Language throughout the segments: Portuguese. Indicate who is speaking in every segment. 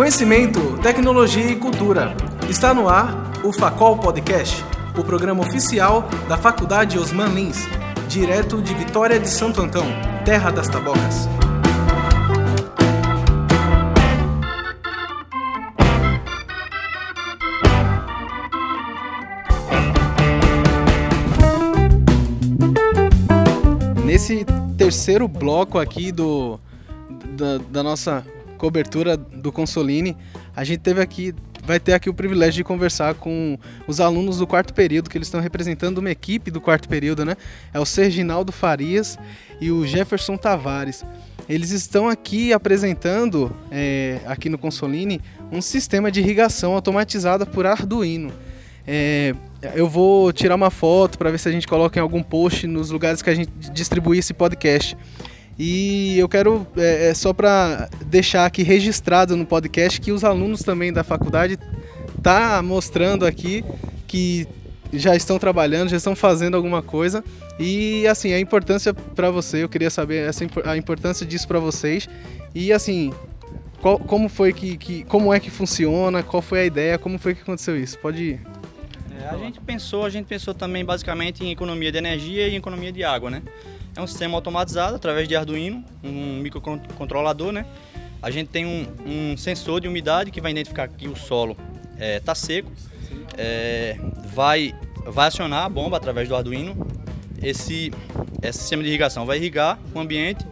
Speaker 1: Conhecimento, tecnologia e cultura. Está no ar o Facol Podcast, o programa oficial da Faculdade Osman Lins, direto de Vitória de Santo Antão, terra das tabocas. Terceiro bloco aqui do da, da nossa cobertura do Consoline, a gente teve aqui, vai ter aqui o privilégio de conversar com os alunos do quarto período, que eles estão representando uma equipe do quarto período, né? É o Serginaldo Farias e o Jefferson Tavares. Eles estão aqui apresentando, é, aqui no Consoline, um sistema de irrigação automatizada por Arduino. É, eu vou tirar uma foto para ver se a gente coloca em algum post nos lugares que a gente distribui esse podcast. E eu quero, é, é só para deixar aqui registrado no podcast, que os alunos também da faculdade tá mostrando aqui que já estão trabalhando, já estão fazendo alguma coisa. E assim, a importância para você, eu queria saber essa, a importância disso para vocês. E assim, qual, como foi que, que, como é que funciona, qual foi a ideia, como foi que aconteceu isso? Pode ir.
Speaker 2: É, a gente pensou, a gente pensou também basicamente em economia de energia e economia de água, né? É um sistema automatizado através de Arduino, um microcontrolador, né? A gente tem um, um sensor de umidade que vai identificar que o solo está é, tá seco, é, vai, vai acionar a bomba através do Arduino. Esse, esse sistema de irrigação vai irrigar o ambiente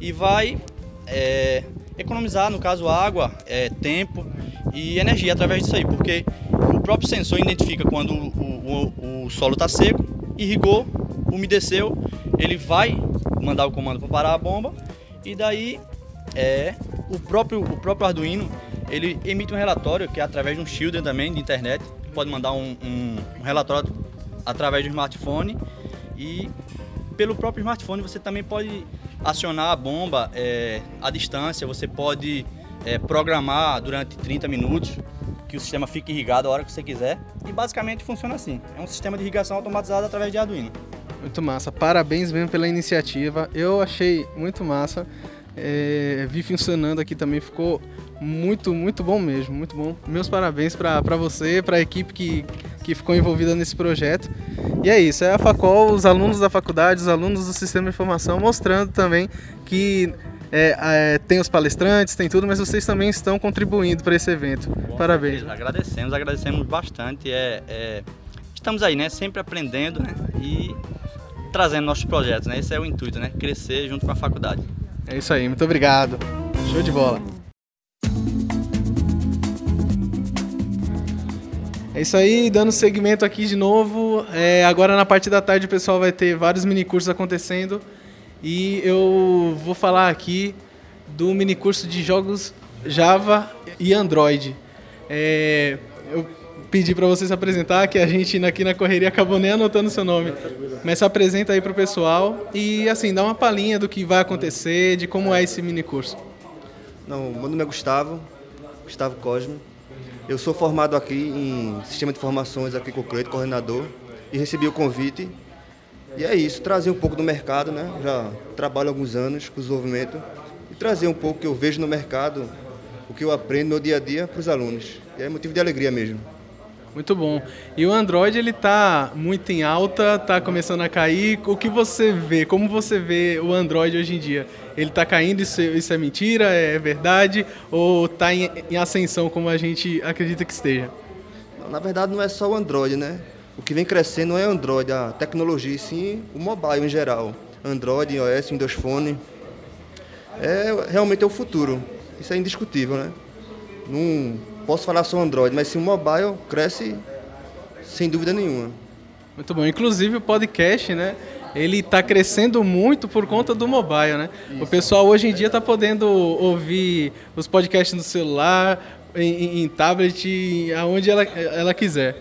Speaker 2: e vai é, economizar, no caso, água, é, tempo e energia através disso aí, porque o próprio sensor identifica quando o, o, o solo está seco, irrigou, umedeceu ele vai mandar o comando para parar a bomba e daí é o próprio o próprio Arduino ele emite um relatório que é através de um shielder também de internet pode mandar um, um, um relatório através do smartphone e pelo próprio smartphone você também pode acionar a bomba é, à distância você pode é, programar durante 30 minutos que o sistema fique irrigado a hora que você quiser e basicamente funciona assim é um sistema de irrigação automatizado através de Arduino
Speaker 1: muito massa. Parabéns mesmo pela iniciativa. Eu achei muito massa. É, vi funcionando aqui também, ficou muito, muito bom mesmo, muito bom. Meus parabéns para você, para a equipe que, que ficou envolvida nesse projeto. E é isso, é a Facol, os alunos da faculdade, os alunos do sistema de informação, mostrando também que é, é, tem os palestrantes, tem tudo, mas vocês também estão contribuindo para esse evento. Parabéns.
Speaker 2: Certeza. Agradecemos, agradecemos bastante. É, é, estamos aí, né? Sempre aprendendo né? e trazendo nossos projetos, né? Esse é o intuito, né? Crescer junto com a faculdade.
Speaker 1: É isso aí, muito obrigado. Show de bola. É isso aí, dando segmento aqui de novo. É, agora na parte da tarde o pessoal vai ter vários mini cursos acontecendo. E eu vou falar aqui do mini curso de jogos Java e Android. É, eu pedir para você se apresentar, que a gente aqui na correria acabou nem anotando seu nome. Mas se apresenta aí para o pessoal e assim, dá uma palhinha do que vai acontecer, de como é esse mini curso.
Speaker 3: Não, meu nome é Gustavo, Gustavo Cosme. Eu sou formado aqui em Sistema de Informações aqui com o Cleito, coordenador, e recebi o convite. E é isso, trazer um pouco do mercado, né? Já trabalho há alguns anos com desenvolvimento e trazer um pouco o que eu vejo no mercado, o que eu aprendo no meu dia a dia para os alunos. E é motivo de alegria mesmo.
Speaker 1: Muito bom. E o Android ele tá muito em alta, tá começando a cair. O que você vê? Como você vê o Android hoje em dia? Ele está caindo? Isso, isso, é mentira? É verdade? Ou está em, em, ascensão como a gente acredita que esteja?
Speaker 3: Na verdade, não é só o Android, né? O que vem crescendo não é Android, a tecnologia, sim o mobile em geral. Android, iOS, Windows Phone. É realmente é o futuro. Isso é indiscutível, né? Não posso falar só Android, mas sim o mobile cresce sem dúvida nenhuma.
Speaker 1: Muito bom. Inclusive o podcast, né? Ele está crescendo muito por conta do mobile, né? Isso. O pessoal hoje em dia está podendo ouvir os podcasts no celular, em, em tablet, aonde ela, ela quiser,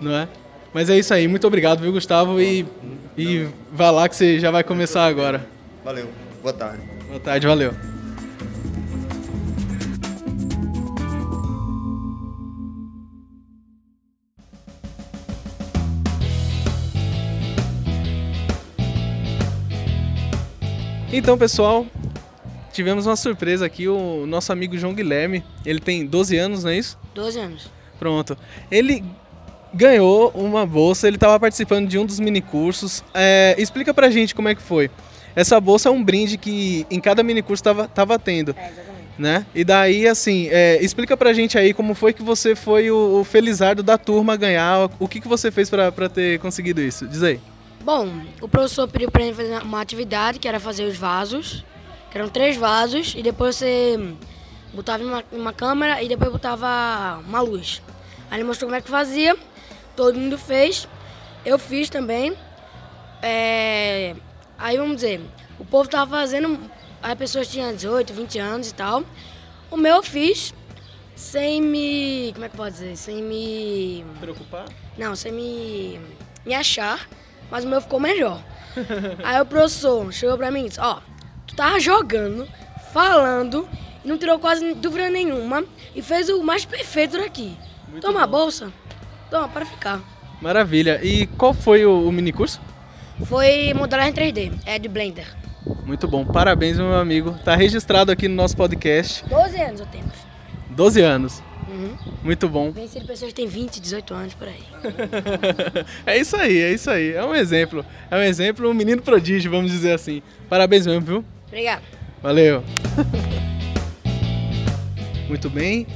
Speaker 1: não é? Mas é isso aí. Muito obrigado, viu, Gustavo? E, e vá lá que você já vai começar agora.
Speaker 3: Valeu. Boa tarde.
Speaker 1: Boa tarde, valeu. Então, pessoal, tivemos uma surpresa aqui, o nosso amigo João Guilherme. Ele tem 12 anos, não é isso?
Speaker 4: 12 anos.
Speaker 1: Pronto. Ele ganhou uma bolsa, ele estava participando de um dos minicursos. É, explica pra gente como é que foi. Essa bolsa é um brinde que em cada minicurso tava, tava tendo.
Speaker 4: É, exatamente.
Speaker 1: Né? E daí, assim, é, explica pra gente aí como foi que você foi o, o felizardo da turma ganhar, o que, que você fez pra, pra ter conseguido isso? Diz aí.
Speaker 4: Bom, o professor pediu pra gente fazer uma atividade que era fazer os vasos. Que eram três vasos e depois você botava uma, em uma câmera e depois botava uma luz. Aí ele mostrou como é que fazia, todo mundo fez, eu fiz também. É, aí vamos dizer, o povo tava fazendo, as pessoas tinham 18, 20 anos e tal. O meu eu fiz sem me. Como é que pode dizer? Sem me.
Speaker 1: Preocupar?
Speaker 4: Não, sem me, me achar, mas o meu ficou melhor. Aí o professor chegou pra mim e disse, ó, tu tava jogando, falando, não tirou quase dúvida nenhuma, e fez o mais perfeito daqui.
Speaker 1: Muito
Speaker 4: Toma a
Speaker 1: bom.
Speaker 4: bolsa, toma, para ficar.
Speaker 1: Maravilha. E qual foi o, o minicurso?
Speaker 4: Foi modelagem 3D, é de Blender.
Speaker 1: Muito bom. Parabéns, meu amigo. Tá registrado aqui no nosso podcast.
Speaker 4: 12 anos eu tenho.
Speaker 1: 12 anos.
Speaker 4: Uhum.
Speaker 1: Muito bom.
Speaker 4: Venci de pessoas que têm 20, 18 anos por aí.
Speaker 1: é isso aí, é isso aí. É um exemplo. É um exemplo, um menino prodígio, vamos dizer assim. Parabéns mesmo, viu?
Speaker 4: Obrigado.
Speaker 1: Valeu. Muito bem.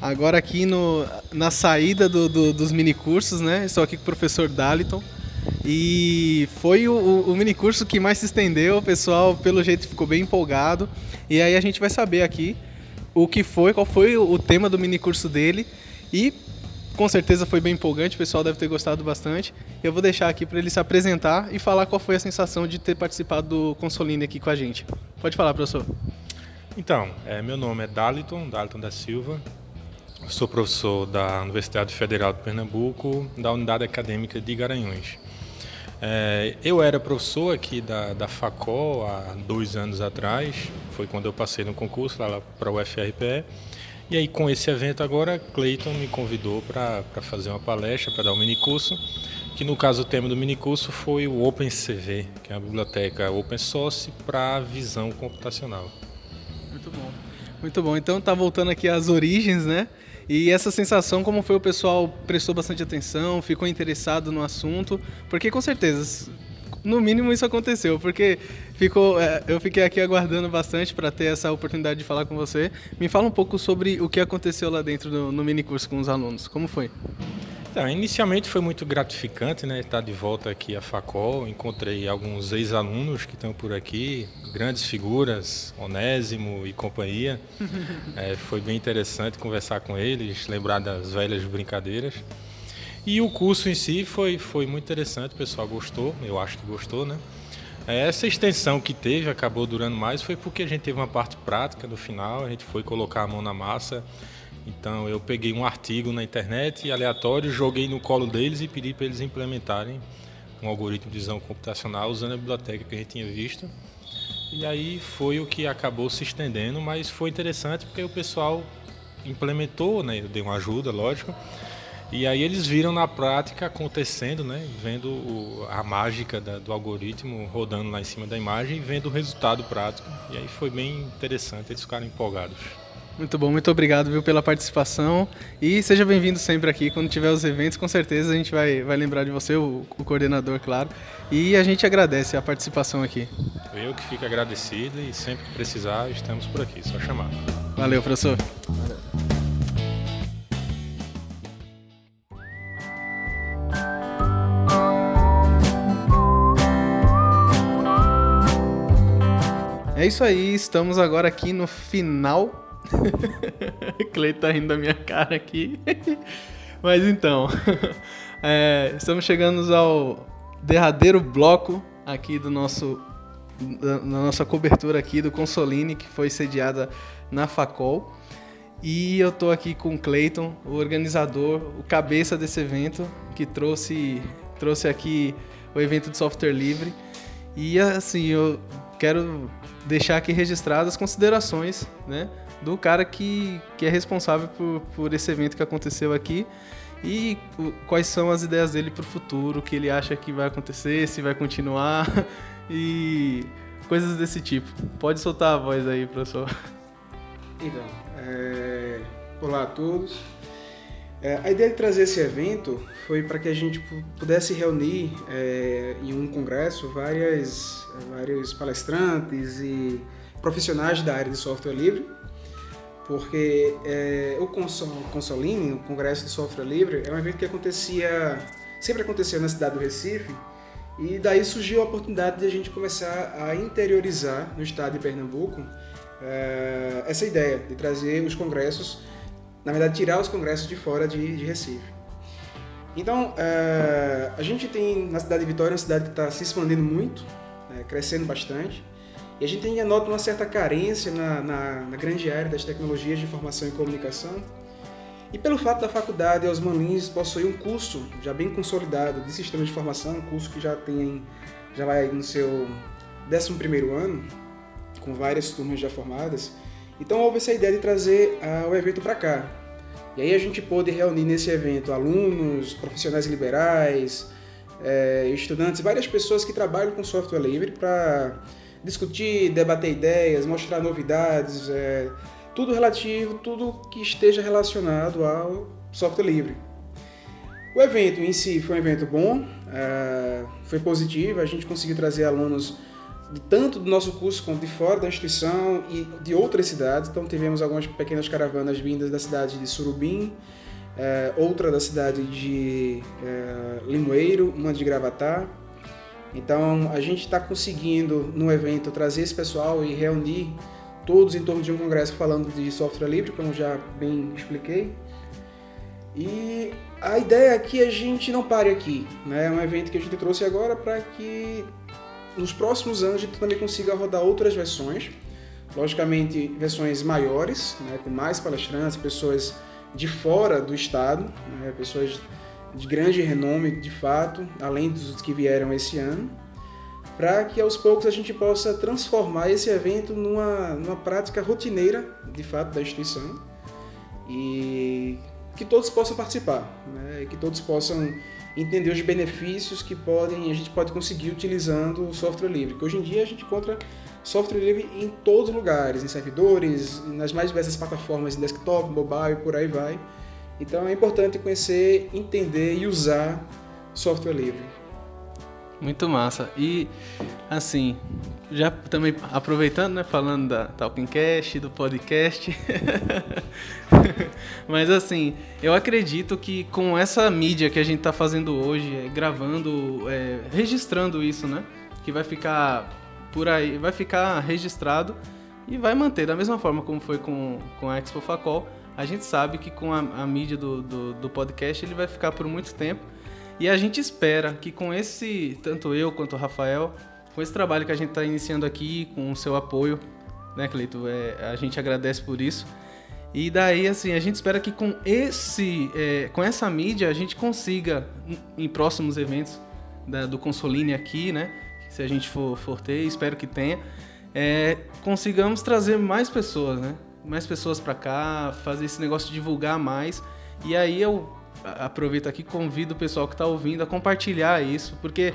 Speaker 1: Agora aqui no, na saída do, do- dos minicursos, né? Estou aqui com o professor Daliton. E foi o, o, minicurso que mais se estendeu, o pessoal pelo jeito ficou bem empolgado. E aí a gente vai saber aqui o que foi, qual foi o, tema do minicurso dele. E com certeza foi bem empolgante, o pessoal deve ter gostado bastante. Eu vou deixar aqui para ele se apresentar e falar qual foi a sensação de ter participado do Consoline aqui com a gente. Pode falar, professor.
Speaker 5: Então, é, meu nome é Daliton, Daliton da Silva. Sou professor da Universidade Federal de Pernambuco, da Unidade Acadêmica de Garanhuns. É, eu era professor aqui da, da FACOL há dois anos atrás, foi quando eu passei no concurso lá para o UFRPE. E aí, com esse evento agora, Cleiton me convidou para fazer uma palestra, para dar um minicurso, que no caso o tema do minicurso foi o OpenCV, que é uma biblioteca open source para visão computacional.
Speaker 1: Muito bom. Muito bom. Então tá voltando aqui às origens, né? E essa sensação, como foi o pessoal prestou bastante atenção, ficou interessado no assunto, porque com certeza, no mínimo isso aconteceu, porque ficou, é, eu fiquei aqui aguardando bastante para ter essa oportunidade de falar com você. Me fala um pouco sobre o que aconteceu lá dentro do, no mini curso com os alunos. Como foi?
Speaker 5: Então, inicialmente foi muito gratificante, né, estar de volta aqui à Facol. Encontrei alguns ex-alunos que estão por aqui, grandes figuras, Onésimo e companhia. É, foi bem interessante conversar com eles, lembrar das velhas brincadeiras. E o curso em si foi, foi muito interessante, o pessoal gostou, eu acho que gostou, né? É, Essa extensão que teve, acabou durando mais, foi porque a gente teve uma parte prática no final, a gente foi colocar a mão na massa. Então eu peguei um artigo na internet aleatório, joguei no colo deles e pedi para eles implementarem um algoritmo de visão computacional usando a biblioteca que a gente tinha visto. E aí foi o que acabou se estendendo, mas foi interessante porque o pessoal implementou, né? Eu dei uma ajuda, lógico. E aí eles viram na prática acontecendo, né? Vendo o- a mágica da- do algoritmo rodando lá em cima da imagem e vendo o resultado prático. E aí foi bem interessante, eles ficaram empolgados.
Speaker 1: Muito bom, muito obrigado viu, pela participação e seja bem-vindo sempre aqui. Quando tiver os eventos, com certeza a gente vai, vai lembrar de você, o, o coordenador, claro. E a gente agradece a participação aqui.
Speaker 5: Eu que fico agradecido e sempre que precisar estamos por aqui, só chamar.
Speaker 1: Valeu, professor. É isso aí, estamos agora aqui no final. Cleiton tá rindo da minha cara aqui. Mas então, é, estamos chegando ao derradeiro bloco aqui do nosso da, na nossa cobertura aqui do Consoline, que foi sediada na Facol. E eu tô aqui com o Clayton, o organizador, o cabeça desse evento, que trouxe, trouxe aqui o evento de software livre. E assim, eu quero deixar aqui registradas as considerações, né, do cara que, que é responsável por, por esse evento que aconteceu aqui e quais são as ideias dele para o futuro, o que ele acha que vai acontecer, se vai continuar. E coisas desse tipo. Pode soltar a voz aí, professor.
Speaker 6: Então, é... olá a todos. É, a ideia de trazer esse evento foi para que a gente pudesse reunir é, em um congresso várias, vários palestrantes e profissionais da área de software livre, porque é, o Consoline, o Congresso de Software Livre, é um evento que acontecia, sempre aconteceu na cidade do Recife, e daí surgiu a oportunidade de a gente começar a interiorizar no estado de Pernambuco é, essa ideia de trazer os congressos na verdade, tirar os congressos de fora de, de Recife. Então, é, a gente tem na cidade de Vitória uma cidade que está se expandindo muito, é, crescendo bastante, e a gente ainda nota uma certa carência na, na, na, grande área das tecnologias de informação e comunicação. E pelo fato da faculdade Osman Lins possuir um curso já bem consolidado de sistemas de informação, um curso que já tem já vai no seu 11 primeiro ano, com várias turmas já formadas, então houve essa ideia de trazer uh, o evento para cá. E aí a gente pôde reunir nesse evento alunos, profissionais liberais, é, estudantes, várias pessoas que trabalham com software livre para discutir, debater ideias, mostrar novidades, é, tudo relativo, tudo que esteja relacionado ao software livre. O evento em si foi um evento bom, é, foi positivo, a gente conseguiu trazer alunos tanto do nosso curso quanto de fora da instituição e de outras cidades. Então tivemos algumas pequenas caravanas vindas da cidade de Surubim, é, outra da cidade de é, Limoeiro, uma de Gravatá. Então a gente está conseguindo no evento trazer esse pessoal e reunir todos em torno de um congresso falando de software livre, como já bem expliquei. E a ideia é que a gente não pare aqui, né? É um evento que a gente trouxe agora para que nos próximos anos a gente também consiga rodar outras versões, logicamente versões maiores, né, com mais palestrantes, pessoas de fora do estado, né, pessoas de grande renome de fato, além dos que vieram esse ano, para que aos poucos a gente possa transformar esse evento numa, numa prática rotineira de fato da instituição e que todos possam participar, né, que todos possam entender os benefícios que podem a gente pode conseguir utilizando o software livre. Que hoje em dia a gente encontra software livre em todos os lugares, em servidores, nas mais diversas plataformas, em desktop, mobile, por aí vai. Então é importante conhecer, entender e usar software livre.
Speaker 1: Muito massa. E assim, já também aproveitando, né, falando da Talking Cast, do podcast. Mas assim, eu acredito que com essa mídia que a gente está fazendo hoje, é, gravando, é, registrando isso, né? Que vai ficar por aí, vai ficar registrado e vai manter da mesma forma como foi com, com a Expo Facol. A gente sabe que com a, a mídia do, do, do podcast ele vai ficar por muito tempo e a gente espera que com esse, tanto eu quanto o Rafael, com esse trabalho que a gente está iniciando aqui, com o seu apoio, né, Cleito? É, a gente agradece por isso. E daí, assim, a gente espera que com esse, é, com essa mídia a gente consiga, em próximos eventos da, do Consoline aqui, né? Se a gente for, for ter, espero que tenha, é, consigamos trazer mais pessoas, né? Mais pessoas para cá, fazer esse negócio de divulgar mais. E aí eu aproveito aqui convido o pessoal que está ouvindo a compartilhar isso, porque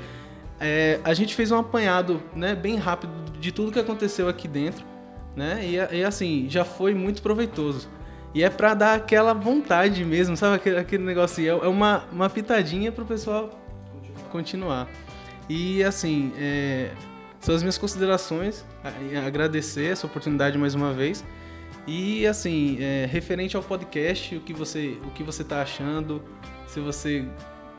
Speaker 1: é, a gente fez um apanhado né, bem rápido de tudo que aconteceu aqui dentro, né? E, e assim, já foi muito proveitoso. E é para dar aquela vontade mesmo, sabe? Aquele, aquele negócio. É uma, uma pitadinha para o pessoal continuar. E assim, é, são as minhas considerações. Agradecer essa oportunidade mais uma vez. E assim, é, referente ao podcast, o que você o que você tá achando? Se você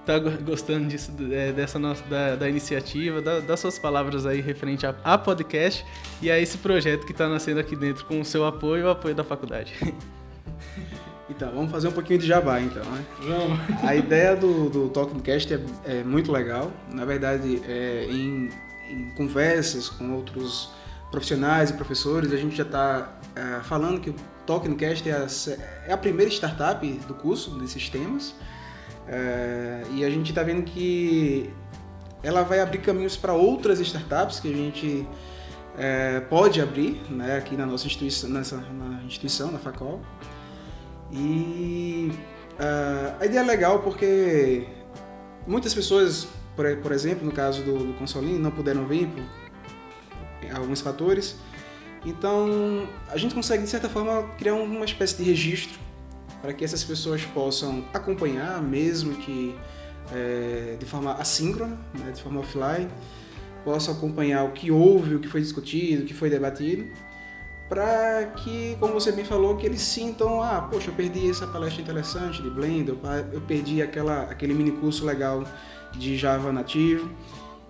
Speaker 1: tá gostando disso, é, dessa nossa da, da iniciativa, das suas palavras aí referente a, a, podcast e a esse projeto que está nascendo aqui dentro com o seu apoio e o apoio da faculdade.
Speaker 6: Então, vamos fazer um pouquinho de jabá então, né? Vamos. A ideia do, do Talkingcast é, é muito legal. Na verdade, é, em, em conversas com outros profissionais e professores, a gente já está é, falando que o Tolkiencast é a, é a, primeira startup do curso desses temas é, e a gente está vendo que ela vai abrir caminhos para outras startups que a gente é, pode abrir né, aqui na nossa instituição, nessa, na instituição, na Facol. E uh, a ideia é legal porque muitas pessoas, por, por exemplo, no caso do, do não puderam vir por alguns fatores. Então, a gente consegue, de certa forma, criar uma espécie de registro para que essas pessoas possam acompanhar, mesmo que é, de forma assíncrona, né, de forma offline, possam acompanhar o que houve, o que foi discutido, o que foi debatido, para que, como você bem falou, que eles sintam, ah, poxa, eu perdi essa palestra interessante de Blender, eu perdi aquela, aquele mini curso legal de Java nativo,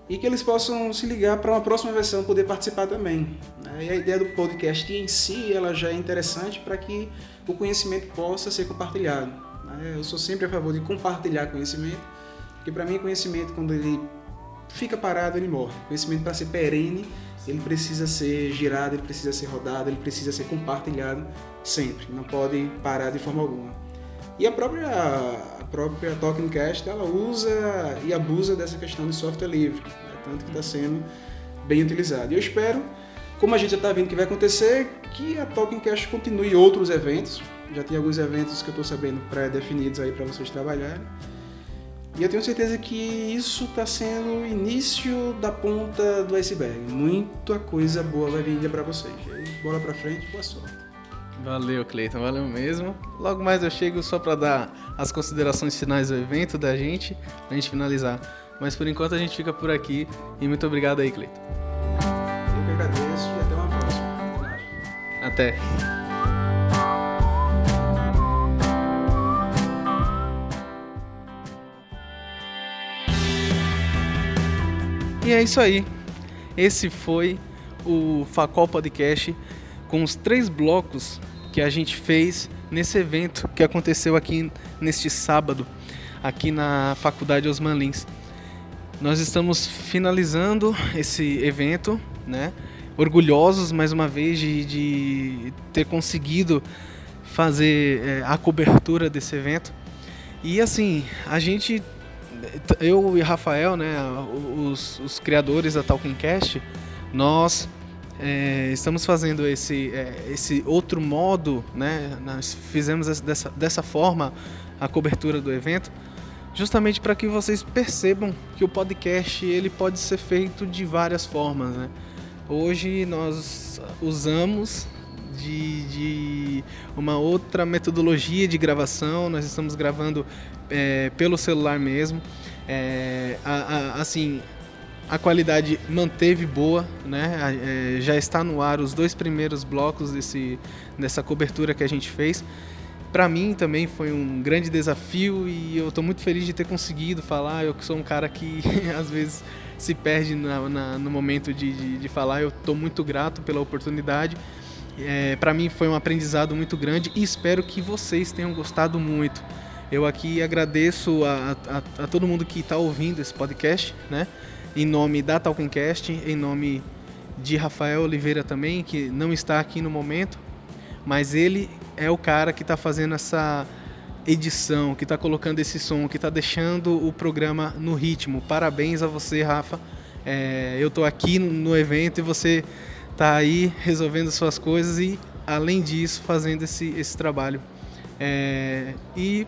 Speaker 6: e que eles possam se ligar para uma próxima versão poder participar também. Né? E a ideia do podcast em si, ela já é interessante para que o conhecimento possa ser compartilhado. Né? Eu sou sempre a favor de compartilhar conhecimento, porque para mim conhecimento quando ele fica parado ele morre. Conhecimento para ser perene ele precisa ser girado, ele precisa ser rodado, ele precisa ser compartilhado sempre. Não pode parar de forma alguma. E a própria própria Talkingcast ela usa e abusa dessa questão de software livre, né? tanto que está sendo bem utilizado. E eu espero, como a gente já está vendo que vai acontecer, que a Talkingcast continue outros eventos. Já tem alguns eventos que eu estou sabendo pré-definidos aí para vocês trabalharem. E eu tenho certeza que isso está sendo o início da ponta do iceberg. Muita coisa boa vai vir para vocês. bola para frente, boa sorte.
Speaker 1: Valeu, Cleiton, valeu mesmo. Logo mais eu chego só para dar as considerações finais do evento da gente, pra gente finalizar. Mas por enquanto a gente fica por aqui e muito obrigado aí, Cleiton.
Speaker 6: Eu que agradeço e até uma próxima.
Speaker 1: Até. E é isso aí. Esse foi o Facol Podcast com os três blocos que a gente fez nesse evento que aconteceu aqui neste sábado, aqui na Faculdade Osman Lins. Nós estamos finalizando esse evento, né? Orgulhosos mais uma vez de, de ter conseguido fazer é, a cobertura desse evento. E assim, a gente eu e Rafael, né, os, os criadores da Talkingcast, nós é, estamos fazendo esse, é, esse outro modo, né, nós fizemos dessa, dessa forma a cobertura do evento, justamente para que vocês percebam que o podcast ele pode ser feito de várias formas. Né? Hoje nós usamos de, de, uma outra metodologia de gravação. Nós estamos gravando é, pelo celular mesmo. É, a, a, assim, a qualidade manteve boa, né? É, já está no ar os dois primeiros blocos desse, dessa cobertura que a gente fez. Para mim também foi um grande desafio e eu estou muito feliz de ter conseguido falar. Eu que sou um cara que às vezes se perde na, na, no momento de, de, de falar. Eu estou muito grato pela oportunidade. É, para mim foi um aprendizado muito grande e espero que vocês tenham gostado muito. Eu aqui agradeço a, a, a todo mundo que está ouvindo esse podcast, né? Em nome da Talkencast, em nome de Rafael Oliveira também, que não está aqui no momento, mas ele é o cara que está fazendo essa edição, que está colocando esse som, que está deixando o programa no ritmo. Parabéns a você, Rafa. É, eu estou aqui no evento e você está aí resolvendo suas coisas e, além disso, fazendo esse, esse trabalho. É, e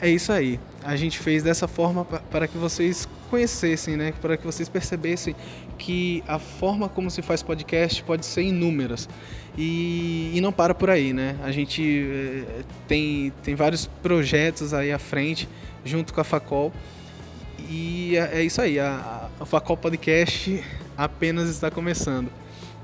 Speaker 1: é isso aí. A gente fez dessa forma para que vocês conhecessem, né? Para que vocês percebessem que a forma como se faz podcast pode ser inúmeras. E, e não para por aí, né? A gente é, tem, tem vários projetos aí à frente, junto com a Facol. E é, é isso aí, a, a Facol Podcast apenas está começando.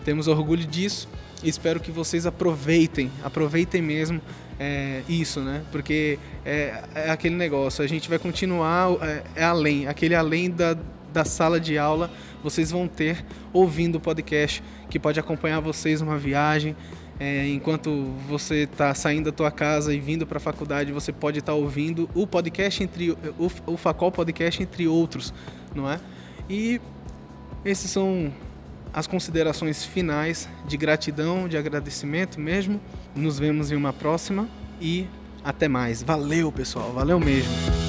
Speaker 1: Temos orgulho disso e espero que vocês aproveitem, aproveitem mesmo é, isso, né? Porque é, é, aquele negócio, a gente vai continuar é, é, além, aquele além da, da sala de aula, vocês vão ter ouvindo o podcast que pode acompanhar vocês numa viagem. É, enquanto você está saindo da tua casa e vindo para a faculdade, você pode estar tá ouvindo o podcast entre o, o Facol Podcast entre outros, não é? E esses são as considerações finais de gratidão, de agradecimento mesmo. Nos vemos em uma próxima e até mais. Valeu, pessoal. Valeu mesmo.